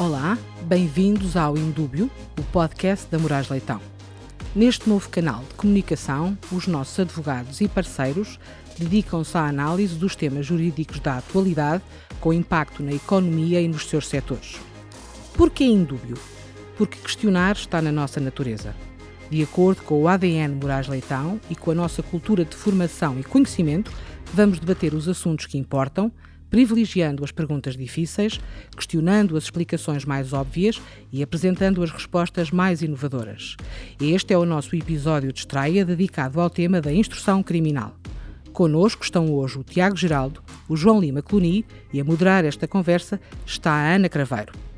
Olá, bem-vindos ao Indúbio, o podcast da Moraes Leitão. Neste novo canal de comunicação, os nossos advogados e parceiros dedicam-se à análise dos temas jurídicos da atualidade com impacto na economia e nos seus setores. Por que Indúbio? Porque questionar está na nossa natureza. De acordo com o ADN Moraes Leitão e com a nossa cultura de formação e conhecimento, vamos debater os assuntos que importam, privilegiando as perguntas difíceis, questionando as explicações mais óbvias e apresentando as respostas mais inovadoras. Este é o nosso episódio de estreia dedicado ao tema da instrução criminal. Conosco estão hoje o Tiago Geraldo, o João Lima Cluny e a moderar esta conversa está a Ana Craveiro.